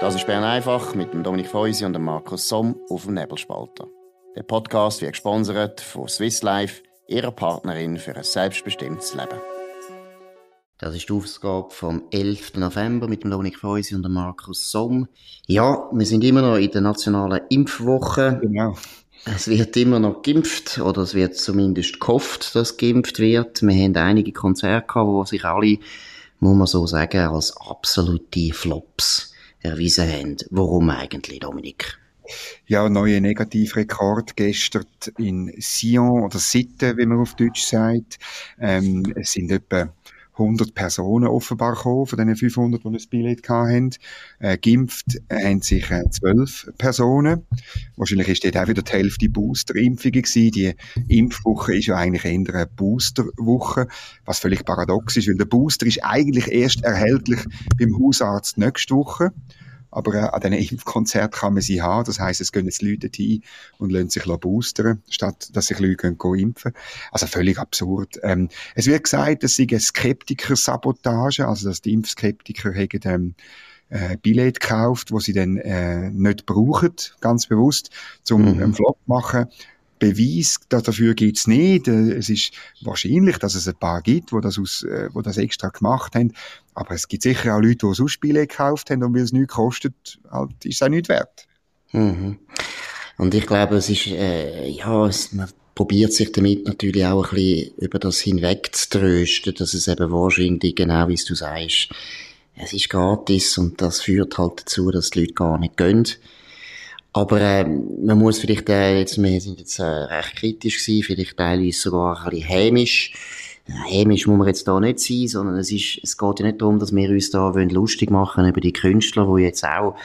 Das ist Bern einfach mit dem Dominik Feusi und dem Markus Somm auf dem Nebelspalter. Der Podcast wird gesponsert von Swiss Life, ihrer Partnerin für ein selbstbestimmtes Leben. Das ist die Ausgabe vom 11. November mit dem Dominik Feusi und dem Markus Somm. Ja, wir sind immer noch in der nationalen Impfwoche. Genau. Es wird immer noch geimpft, oder es wird zumindest gehofft, dass geimpft wird. Wir haben einige Konzerte gehabt, wo sich alle, muss man so sagen, als absolute Flops erwiesen haben. Warum eigentlich, Dominik? Ja, neuer Negativrekord gestern in Sion oder Sitten, wie man auf Deutsch sagt. Ähm, es sind etwa 100 Personen offenbar gekommen, von diesen 500, die ein Billett hatten. Äh, geimpft haben sich äh, 12 Personen. Wahrscheinlich ist dort auch wieder die Hälfte Boosterimpfungen gewesen. Die Impfwoche ist ja eigentlich eher eine Boosterwoche, was völlig paradox ist, weil der Booster ist eigentlich erst erhältlich beim Hausarzt nächste Woche. Aber äh, an diesen Impfkonzert kann man sie haben. Das heisst, es gehen jetzt Leute hin und lassen sich boostern, statt dass sich Leute gehen, gehen impfen. Also völlig absurd. Ähm, es wird gesagt, es sei eine Skeptiker-Sabotage, also dass die Impfskeptiker haben, ähm, äh, Billett gekauft, wo sie dann äh, nicht brauchen, ganz bewusst, zum mhm. einen Flop machen. Beweis dafür gibt's nicht. Äh, es ist wahrscheinlich, dass es ein paar gibt, wo das, aus, äh, wo das extra gemacht haben. Aber es gibt sicher auch Leute, die sonst Spiele gekauft haben und weil es nichts kostet, halt, ist es auch nicht wert. Mhm. Und ich glaube, es ist, äh, ja, es, man probiert sich damit natürlich auch ein bisschen über das hinweg zu trösten, dass es eben wahrscheinlich, genau wie du sagst, es ist gratis und das führt halt dazu, dass die Leute gar nicht gehen. Aber äh, man muss vielleicht, äh, jetzt, wir sind jetzt äh, recht kritisch gewesen, vielleicht teilweise sogar ein bisschen hämisch. Hämisch muss man jetzt da nicht sein, sondern es, ist, es geht ja nicht darum, dass wir uns da wollen lustig machen über die Künstler, die jetzt auch,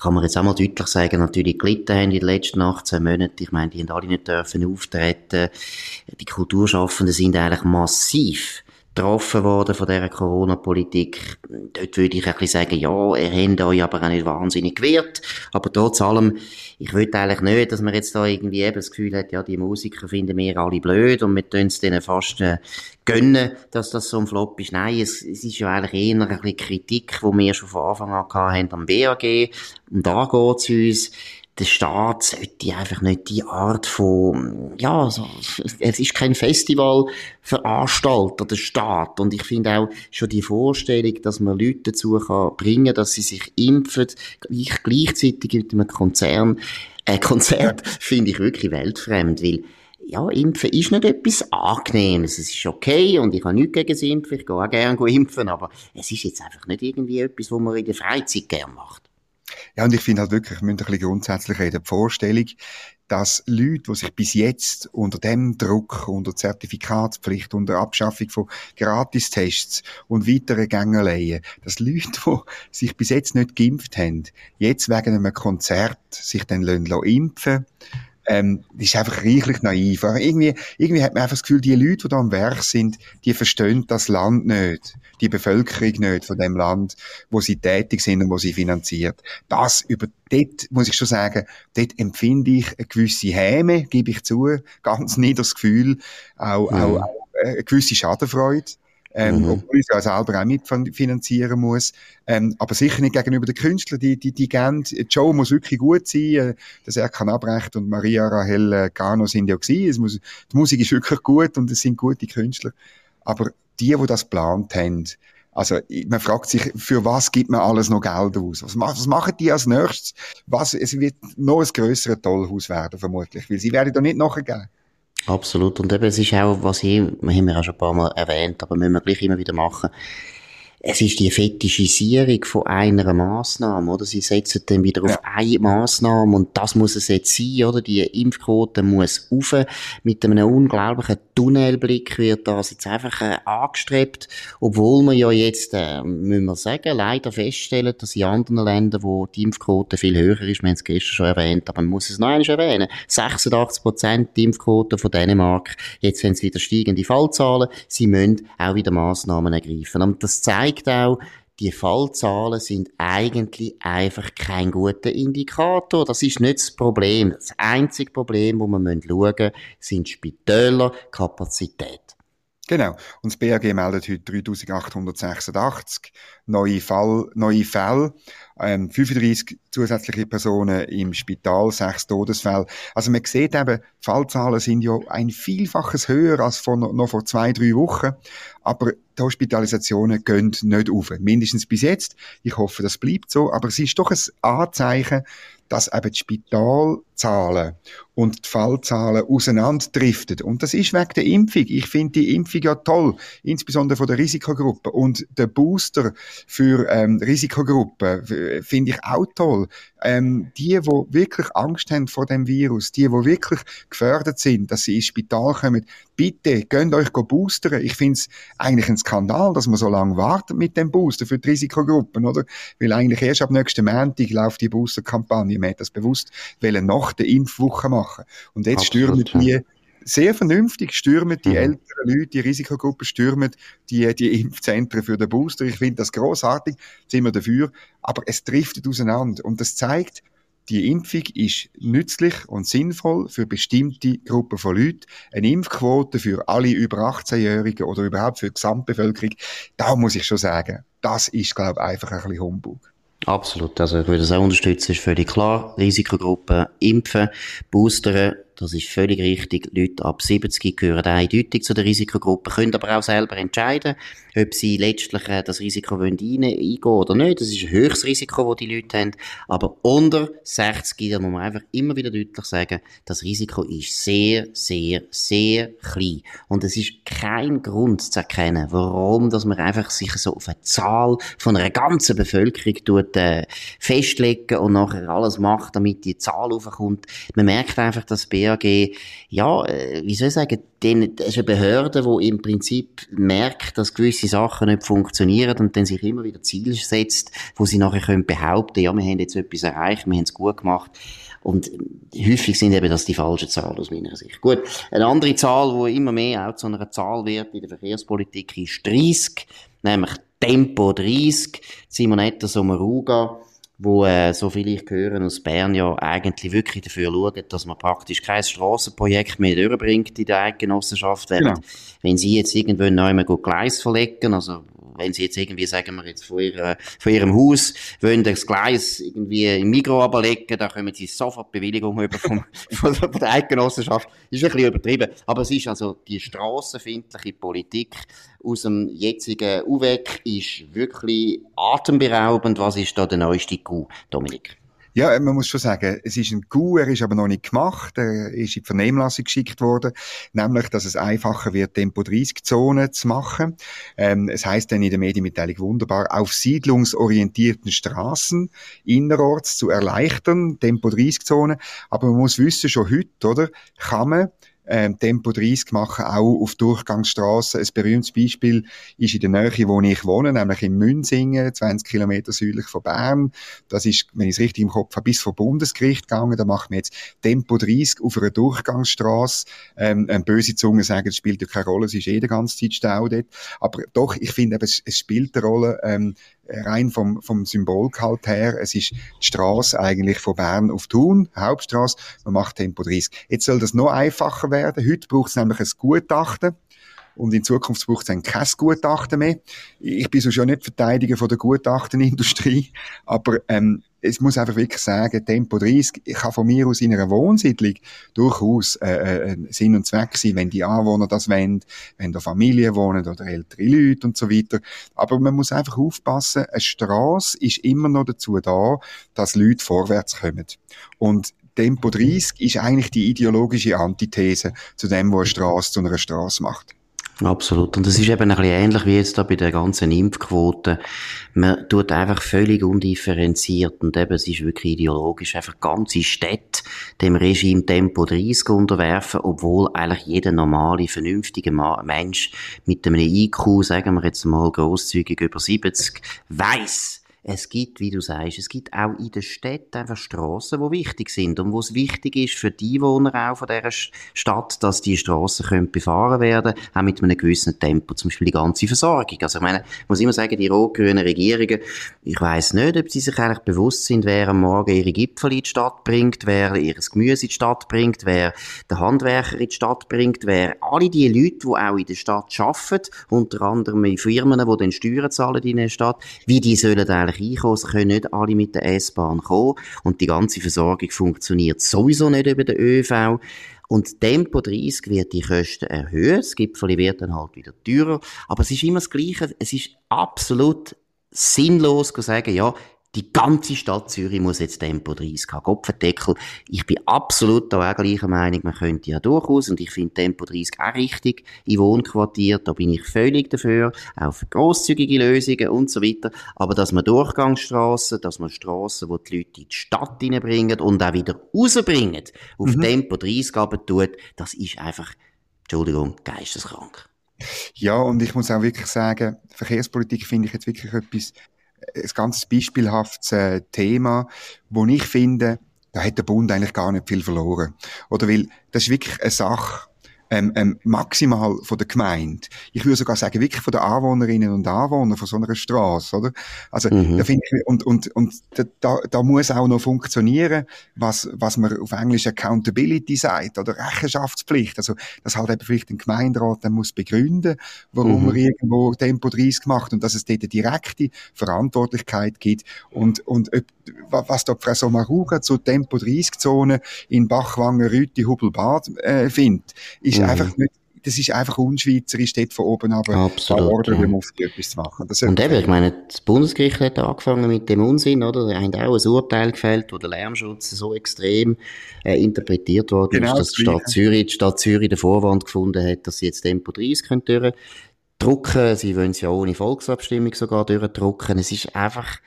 kann man jetzt auch mal deutlich sagen, natürlich gelitten haben in den letzten 18 Monaten. Ich meine, die haben alle nicht dürfen auftreten. Die Kulturschaffenden sind eigentlich massiv getroffen worden von dieser Corona-Politik. Dort würde ich ein bisschen sagen, ja, er hat euch aber auch nicht wahnsinnig gewehrt. Aber trotz allem, ich will eigentlich nicht, dass man jetzt da irgendwie eben das Gefühl hat, ja, die Musiker finden wir alle blöd und wir tun es denen fast äh, gönnen, dass das so ein Flop ist. Nein, es, es ist ja eigentlich eher ein bisschen Kritik, die wir schon von Anfang an hatten am BAG. Und da geht es uns der Staat sollte einfach nicht die Art von, ja, so, es ist kein Festivalveranstalter, der Staat. Und ich finde auch schon die Vorstellung, dass man Leute dazu kann bringen, dass sie sich impfen, gleich, gleichzeitig mit einem Konzern, äh, Konzert, finde ich wirklich weltfremd, weil, ja, Impfen ist nicht etwas Angenehmes. Es ist okay und ich habe nichts gegen das Impfen. Ich gehe auch gerne impfen, aber es ist jetzt einfach nicht irgendwie etwas, was man in der Freizeit gerne macht. Ja, und ich finde halt wirklich, wir müssen ein bisschen grundsätzlich reden. Die Vorstellung, dass Leute, die sich bis jetzt unter dem Druck, unter Zertifikatspflicht, unter Abschaffung von Gratistests und weiteren Gängeleien, dass Leute, die sich bis jetzt nicht geimpft haben, jetzt wegen einem Konzert sich dann impfen lassen, ähm, ist einfach reichlich naiv. Aber irgendwie, irgendwie hat man einfach das Gefühl, die Leute, die da am Werk sind, die verstehen das Land nicht, die Bevölkerung nicht von dem Land, wo sie tätig sind und wo sie finanziert. Das über dort muss ich schon sagen, dort empfinde ich eine gewisse Häme, gebe ich zu, ganz niedriges Gefühl, auch, mhm. auch, auch eine gewisse Schadenfreude ähm, mhm. obwohl ich es ja selber auch mitfinanzieren muss. Ähm, aber sicher nicht gegenüber den Künstlern, die, die, die gern, Joe muss wirklich gut sein, äh, dass er kann Abrecht und Maria Rahel äh, Gano sind ja gewesen. Es muss, die Musik ist wirklich gut und es sind gute Künstler. Aber die, die das geplant haben, also, man fragt sich, für was gibt man alles noch Geld aus? Was, was machen die als nächstes? Was, es wird noch ein grösseres Tollhaus werden, vermutlich, weil sie werden da nicht nachgeben. Absolut. Und eben, es ist auch, was ich, haben wir auch schon ein paar Mal erwähnt, aber müssen wir gleich immer wieder machen. Es ist die Fetischisierung von einer Massnahme, oder? Sie setzen dann wieder auf ja. eine Massnahme und das muss es jetzt sein, oder? Die Impfquote muss auf. Mit einem unglaublichen Tunnelblick wird das jetzt einfach äh, angestrebt, obwohl wir ja jetzt, äh, müssen wir sagen, leider feststellen, dass in anderen Ländern, wo die Impfquote viel höher ist, wir haben es gestern schon erwähnt, aber man muss es noch einmal erwähnen, 86 Prozent Impfquote von Dänemark, jetzt haben sie wieder steigende Fallzahlen, sie müssen auch wieder Massnahmen ergreifen. Und das zeigt, zeigt auch, die Fallzahlen sind eigentlich einfach kein guter Indikator. Das ist nicht das Problem. Das einzige Problem, wo man schauen müssen, sind Spitäler, Kapazität. Genau. Und das BAG meldet heute 3886 neue, Fall, neue Fälle, ähm, 35 zusätzliche Personen im Spital, sechs Todesfälle. Also man sieht eben, Fallzahlen sind ja ein Vielfaches höher als von, noch vor zwei, drei Wochen. Aber die Hospitalisationen gehen nicht auf. Mindestens bis jetzt. Ich hoffe, das bleibt so. Aber es ist doch ein Anzeichen, dass eben die Spitalzahlen und die Fallzahlen auseinanderdriften. Und das ist wegen der Impfung. Ich finde die Impfung ja toll, insbesondere von der Risikogruppe. Und der Booster für ähm, Risikogruppen finde ich auch toll. Ähm, die, die wirklich Angst haben vor dem Virus, die, die wirklich gefördert sind, dass sie ins Spital kommen, bitte, gönnt euch boostern. Ich finde es eigentlich ein Skandal, dass man so lange wartet mit dem Booster für die Risikogruppen, oder? Weil eigentlich erst ab nächsten Montag läuft die Boosterkampagne. Man hat das bewusst wollen nach der Impfwoche machen. Und jetzt Absolut, stürmen die sehr vernünftig stürmen die mhm. älteren Leute, die Risikogruppen stürmen die, die Impfzentren für den Booster. Ich finde das großartig, sind wir dafür. Aber es driftet auseinander. Und das zeigt, die Impfung ist nützlich und sinnvoll für bestimmte Gruppen von Leuten. Eine Impfquote für alle über 18-Jährigen oder überhaupt für die Gesamtbevölkerung, da muss ich schon sagen, das ist, glaube ich, einfach ein bisschen Humbug. Absolut. Also ich würde das auch unterstützen, ist völlig klar. Risikogruppen impfen, boostern, das ist völlig richtig. Leute ab 70 gehören eindeutig zu der Risikogruppe, können aber auch selber entscheiden, ob sie letztlich äh, das Risiko wollen eingehen oder nicht. Das ist ein höchstes Risiko, das die Leute haben. Aber unter 60, da muss man einfach immer wieder deutlich sagen, das Risiko ist sehr, sehr, sehr klein. Und es ist kein Grund zu erkennen, warum dass man einfach sich so auf eine Zahl von einer ganzen Bevölkerung tut, äh, festlegen und nachher alles macht, damit die Zahl aufkommt. Man merkt einfach, dass BAG, ja, äh, wie soll ich sagen, den, das ist eine Behörde, die im Prinzip merkt, dass gewisse Sachen nicht funktionieren und dann sich immer wieder Ziele setzt, wo sie nachher können behaupten, ja, wir haben jetzt etwas erreicht, wir haben es gut gemacht. Und häufig sind eben das die falschen Zahlen aus meiner Sicht. Gut, eine andere Zahl, die immer mehr auch zu einer Zahl wird in der Verkehrspolitik, ist 30, nämlich Tempo 30. Simonetta Sommaruga wo, äh, so viel ich höre aus Bern, ja eigentlich wirklich dafür schauen, dass man praktisch kein Strassenprojekt mehr durchbringt in der Eidgenossenschaft. Genau. wenn sie jetzt irgendwann neu mal Gleis verlegen, also wenn sie jetzt irgendwie, sagen wir jetzt, von, ihrer, von ihrem Haus wollen das Gleis irgendwie im Mikro ablegen, da kommen sie sofort Bewilligung über vom, von, von der Eidgenossenschaft. Ist ein bisschen übertrieben. Aber es ist also die strassenfindliche Politik aus dem jetzigen UWEC ist wirklich atemberaubend. Was ist da der neueste Coup, Dominik? Ja, man muss schon sagen, es ist ein Coup, er ist aber noch nicht gemacht, er ist in die Vernehmlassung geschickt worden, nämlich, dass es einfacher wird, Tempo-30-Zonen zu machen. Ähm, es heißt dann in der Medienmitteilung wunderbar, auf siedlungsorientierten Straßen innerorts zu erleichtern, Tempo-30-Zonen. Aber man muss wissen, schon heute, oder, kann man ähm, Tempo 30 machen, auch auf Durchgangsstraßen. Ein berühmtes Beispiel ist in der Nähe, wo ich wohne, nämlich in Münsingen, 20 Kilometer südlich von Bern. Das ist, wenn ich es richtig im Kopf habe, bis vor Bundesgericht gegangen. Da machen wir jetzt Tempo 30 auf einer Durchgangsstraße. Ähm, böse Zunge sagen, es spielt ja keine Rolle, es ist eh die ganze Zeit Stau dort. Aber doch, ich finde, es, es spielt eine Rolle, ähm, rein vom, vom Symbolgehalt her, es ist die Straße eigentlich von Bern auf Thun, Hauptstraße, man macht Tempo 30. Jetzt soll das noch einfacher werden. Heute braucht es nämlich ein Gutachten und in Zukunft braucht es dann kein Gutachten mehr. Ich bin so schon nicht Verteidiger von der Gutachtenindustrie, aber ähm, es muss einfach wirklich sagen, Tempo 30 kann von mir aus in einer Wohnsiedlung durchaus äh, äh, Sinn und Zweck sein, wenn die Anwohner das wollen, wenn da Familien wohnen oder ältere Leute und so weiter. Aber man muss einfach aufpassen, eine Straße ist immer noch dazu da, dass Leute vorwärts kommen. Und Tempo 30 ist eigentlich die ideologische Antithese zu dem, was eine Straße zu einer Straße macht. Absolut. Und es ist eben ein bisschen ähnlich wie jetzt da bei der ganzen Impfquote. Man tut einfach völlig undifferenziert und eben, es ist wirklich ideologisch, einfach ganze Städte dem Regime Tempo 30 unterwerfen, obwohl eigentlich jeder normale, vernünftige Mensch mit einem IQ, sagen wir jetzt mal großzügig über 70, weiß, es gibt, wie du sagst, es gibt auch in den Städten einfach Strassen, die wichtig sind und wo es wichtig ist für die Einwohner auch von dieser Stadt, dass die Strassen können befahren werden, auch mit einem gewissen Tempo, zum Beispiel die ganze Versorgung. Also ich meine, ich muss immer sagen, die rot-grünen Regierungen, ich weiß nicht, ob sie sich eigentlich bewusst sind, wer am Morgen ihre Gipfel in die Stadt bringt, wer ihr Gemüse in die Stadt bringt, wer den Handwerker in die Stadt bringt, wer alle die Leute, die auch in der Stadt arbeiten, unter anderem in Firmen, die den Steuern zahlen in der Stadt, wie die sollen eigentlich einkommen. Es können nicht alle mit der S-Bahn kommen und die ganze Versorgung funktioniert sowieso nicht über den ÖV. Und Tempo 30 wird die Kosten erhöhen. Das Gipfel wird dann halt wieder teurer. Aber es ist immer das Gleiche. Es ist absolut sinnlos zu sagen, ja, die ganze Stadt Zürich muss jetzt Tempo 30 haben. Kopfendeckel. Ich bin absolut da auch gleicher Meinung. Man könnte ja durchaus, und ich finde Tempo 30 auch richtig, in Wohnquartier, da bin ich völlig dafür, auch für grosszügige Lösungen und so weiter. Aber dass man Durchgangsstraßen, dass man Straßen, wo die Leute in die Stadt hineinbringen und auch wieder rausbringen, auf mhm. Tempo 30 aber tut, das ist einfach, Entschuldigung, geisteskrank. Ja, und ich muss auch wirklich sagen, Verkehrspolitik finde ich jetzt wirklich etwas ein ganz beispielhaftes äh, Thema, wo ich finde, da hat der Bund eigentlich gar nicht viel verloren. Oder weil, das ist wirklich eine Sache, ähm, ähm, maximal von der Gemeinde. Ich würde sogar sagen, wirklich von den Anwohnerinnen und Anwohnern von so einer Straße, oder? Also, mhm. da finde ich, und, und, und da, da muss auch noch funktionieren, was, was man auf Englisch Accountability sagt, oder Rechenschaftspflicht. Also, dass halt eben vielleicht ein Gemeinderat dann muss begründen, warum mhm. man irgendwo Tempo 30 macht und dass es dort eine direkte Verantwortlichkeit gibt und, und ob, was da Frau Sommaruga zur Tempo 30 Zone in Bachwangen, Rüti, Hubelbad äh, findet, ist ist mhm. einfach nicht das ist einfach unschweizerisch, dort von oben aber Absolut, ja. Mufti etwas zu machen. Das und eben, ich meine, das Bundesgericht hat angefangen mit dem Unsinn, oder? Da haben auch ein Urteil gefällt, wo der Lärmschutz so extrem äh, interpretiert worden genau, ist, dass die Stadt Zürich, die Stadt Zürich den Vorwand gefunden hat, dass sie jetzt Tempo 30 können durchdrücken. Sie wollen es ja ohne Volksabstimmung sogar durchdrücken. Es ist einfach,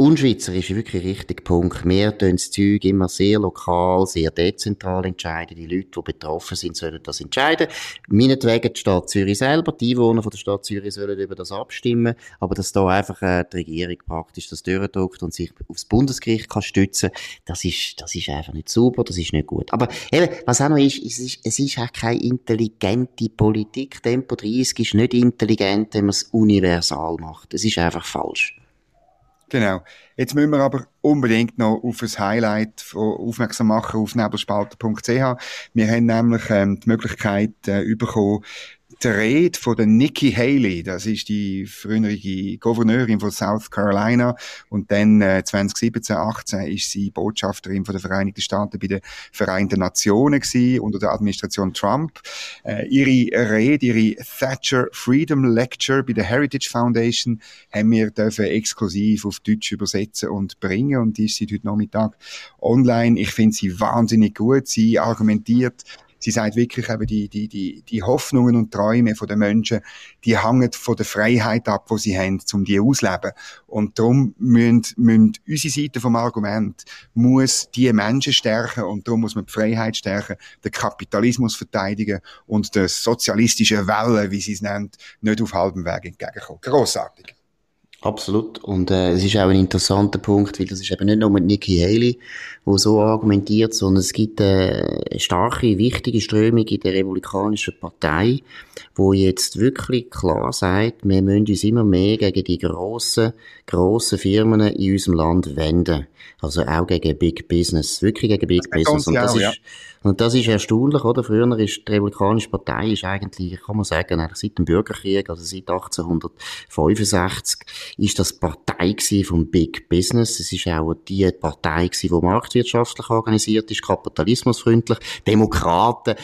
Unschweizerisch ist wirklich richtig Punkt. Wir tun das Zeug immer sehr lokal, sehr dezentral entscheiden. Die Leute, die betroffen sind, sollen das entscheiden. Meinetwegen die Stadt Zürich selber, die Einwohner von der Stadt Zürich sollen über das abstimmen. Aber dass da einfach äh, die Regierung praktisch das durchdrückt und sich aufs Bundesgericht kann stützen, das ist, das ist einfach nicht super, das ist nicht gut. Aber eben, was auch noch ist, es ist, es ist auch keine intelligente Politik. Tempo 30 ist nicht intelligent, wenn man es universal macht. Es ist einfach falsch. Genau. Jetzt müssen wir aber unbedingt noch auf ein Highlight aufmerksam machen auf nebelspalter.ch. Wir haben nämlich ähm, die Möglichkeit äh, bekommen, die Rede von der Nikki Haley, das ist die frühere Gouverneurin von South Carolina und dann äh, 2017, 18 ist sie Botschafterin von den Vereinigten Staaten bei den Vereinten Nationen gewesen, unter der Administration Trump. Äh, ihre Rede, ihre Thatcher Freedom Lecture bei der Heritage Foundation haben wir dürfen exklusiv auf Deutsch übersetzen und bringen und die ist seit heute Nachmittag online. Ich finde sie wahnsinnig gut. Sie argumentiert sie sagt wirklich eben, die, die, die, die Hoffnungen und Träume von den Menschen, die hängen von der Freiheit ab, die sie haben, um die auszuleben. Und darum müssen, müssen unsere Seite vom Argument muss die Menschen stärken und darum muss man die Freiheit stärken, den Kapitalismus verteidigen und das sozialistische Welle, wie sie es nennt, nicht auf halbem Weg entgegenkommen. Grossartig. Absolut. Und äh, es ist auch ein interessanter Punkt, weil das ist eben nicht nur mit Nikki Haley, wo so argumentiert, sondern es gibt äh, eine starke, wichtige Strömung in der Republikanischen Partei, wo jetzt wirklich klar sagt, wir müssen uns immer mehr gegen die grossen, grossen Firmen in unserem Land wenden. Also auch gegen Big Business. Wirklich gegen Big das Business. Und das, auch, ist, ja. und das ist erstaunlich, oder? Früher ist die Republikanische Partei ist eigentlich, kann man sagen, eigentlich seit dem Bürgerkrieg, also seit 1865, ist das Partei vom Big Business. Es ist auch die Partei gewesen, die marktwirtschaftlich organisiert ist, kapitalismusfreundlich, Demokraten,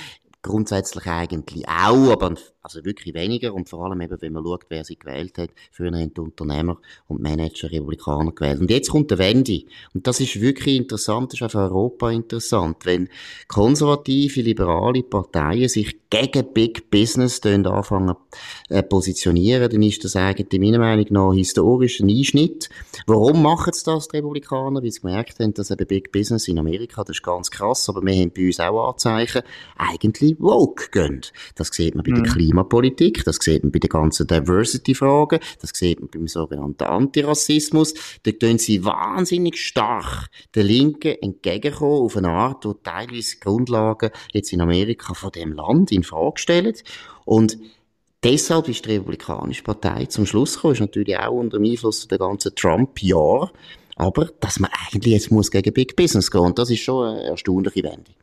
grundsätzlich eigentlich auch, aber also wirklich weniger und vor allem eben, wenn man schaut, wer sie gewählt hat. Früher haben die Unternehmer und Manager Republikaner gewählt. Und jetzt kommt der Wende. Und das ist wirklich interessant, das ist auch für Europa interessant. Wenn konservative, liberale Parteien sich gegen Big Business anfangen äh, positionieren, dann ist das eigentlich meiner Meinung nach historisch ein Einschnitt. Warum machen sie das, die Republikaner? Weil sie gemerkt haben, dass eben Big Business in Amerika, das ist ganz krass, aber wir haben bei uns auch Anzeichen, eigentlich woke gehen. Das sieht man bei mhm. der Klima Klimapolitik, das sieht man bei den ganzen Diversity-Fragen, das sieht man beim sogenannten Antirassismus. Da tun sie wahnsinnig stark der Linken entgegenkommen auf eine Art, wo teilweise Grundlagen jetzt in Amerika von dem Land in Frage stellen. Und Deshalb ist die Republikanische Partei zum Schluss gekommen, ist natürlich auch unter dem Einfluss der ganzen Trump-Jahre, aber dass man eigentlich jetzt muss gegen Big Business gehen und das ist schon eine erstaunliche Wendung.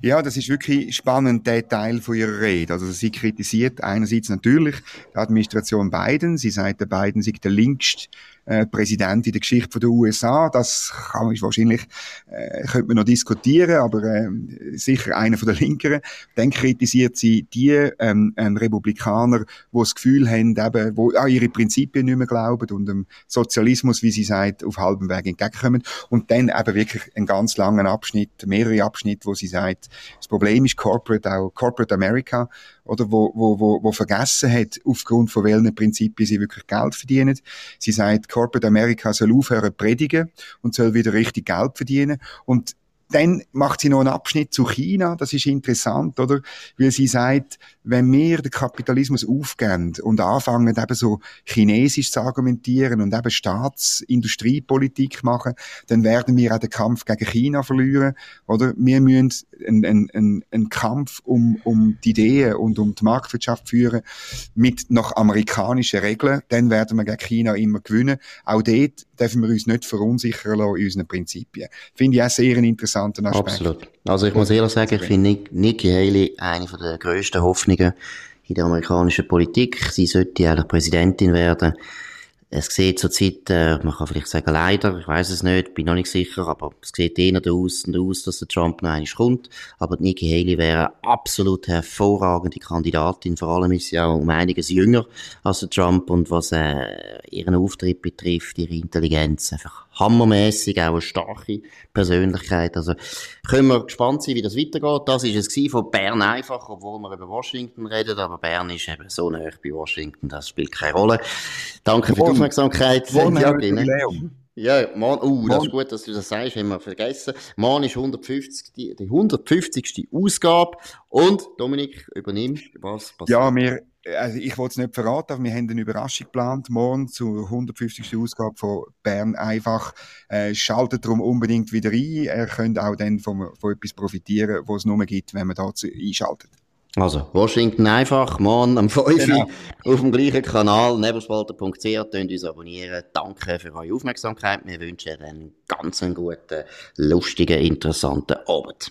Ja, das ist wirklich spannend, der Teil von ihrer Rede. Also sie kritisiert einerseits natürlich die Administration Biden. Sie sagt, der Biden sei der linkste äh, Präsident in der Geschichte der USA. Das kann man wahrscheinlich, äh, könnte man noch diskutieren, aber äh, sicher einer von der Linkeren. Dann kritisiert sie die ähm, ähm, Republikaner, die das Gefühl haben, eben, wo an ihre Prinzipien nicht mehr glauben und dem Sozialismus, wie sie sagt, auf halbem Weg entgegenkommen. Und dann eben wirklich einen ganz langen Abschnitt, mehrere Abschnitte, wo sie sagt, das Problem ist Corporate, auch Corporate America, oder wo, wo, wo, wo vergessen hat, aufgrund von welchen Prinzipien sie wirklich Geld verdienen. Sie sagt, Corporate America soll aufhören predigen und soll wieder richtig Geld verdienen. Und dann macht sie noch einen Abschnitt zu China. Das ist interessant, oder? Weil sie sagt, wenn wir den Kapitalismus aufgeben und anfangen, eben so chinesisch zu argumentieren und eben Staatsindustriepolitik machen, dann werden wir auch den Kampf gegen China verlieren, oder? Wir müssen einen, einen, einen Kampf um, um die Ideen und um die Marktwirtschaft führen mit nach amerikanischen Regeln. Dann werden wir gegen China immer gewinnen. Auch dort dürfen wir uns nicht verunsichern lassen in unseren Prinzipien. Finde ich auch sehr einen interessanten Aspekt. Absolut. Also ich muss ehrlich sagen, ich finde Nikki Haley eine der grössten Hoffnungen in der amerikanischen Politik. Sie sollte eigentlich Präsidentin werden. Es sieht zurzeit, äh, man kann vielleicht sagen leider, ich weiß es nicht, bin noch nicht sicher, aber es sieht eher aus aus, dass der Trump noch einmal kommt. Aber Nikki Haley wäre eine absolut hervorragende Kandidatin, vor allem ist sie auch um einiges jünger als der Trump und was äh, ihren Auftritt betrifft, ihre Intelligenz, einfach hammermäßig, auch eine starke Persönlichkeit. Also können wir gespannt sein, wie das weitergeht. Das ist es von Bern einfach, obwohl wir über Washington reden, aber Bern ist eben so nah bei Washington, das spielt keine Rolle. Danke für die Aufmerksamkeit. Ja, morgen, uh, das ist gut, dass du das sagst, haben wir vergessen. Morgen ist 150, die, die 150. Ausgabe. Und, Dominik, übernimm, was passiert? Ja, wir, also ich wollte es nicht verraten, aber wir haben eine Überraschung geplant, morgen zur 150. Ausgabe von Bern einfach. Äh, schaltet darum unbedingt wieder ein. Er könnte auch dann von, von etwas profitieren, was es nur gibt, wenn man dazu einschaltet. Also, Washington einfach, morgen am 5 genau. auf dem gleichen Kanal, nebelspalter.ch, könnt uns abonnieren. Danke für eure Aufmerksamkeit. Wir wünschen einen ganz guten, lustigen, interessanten Abend.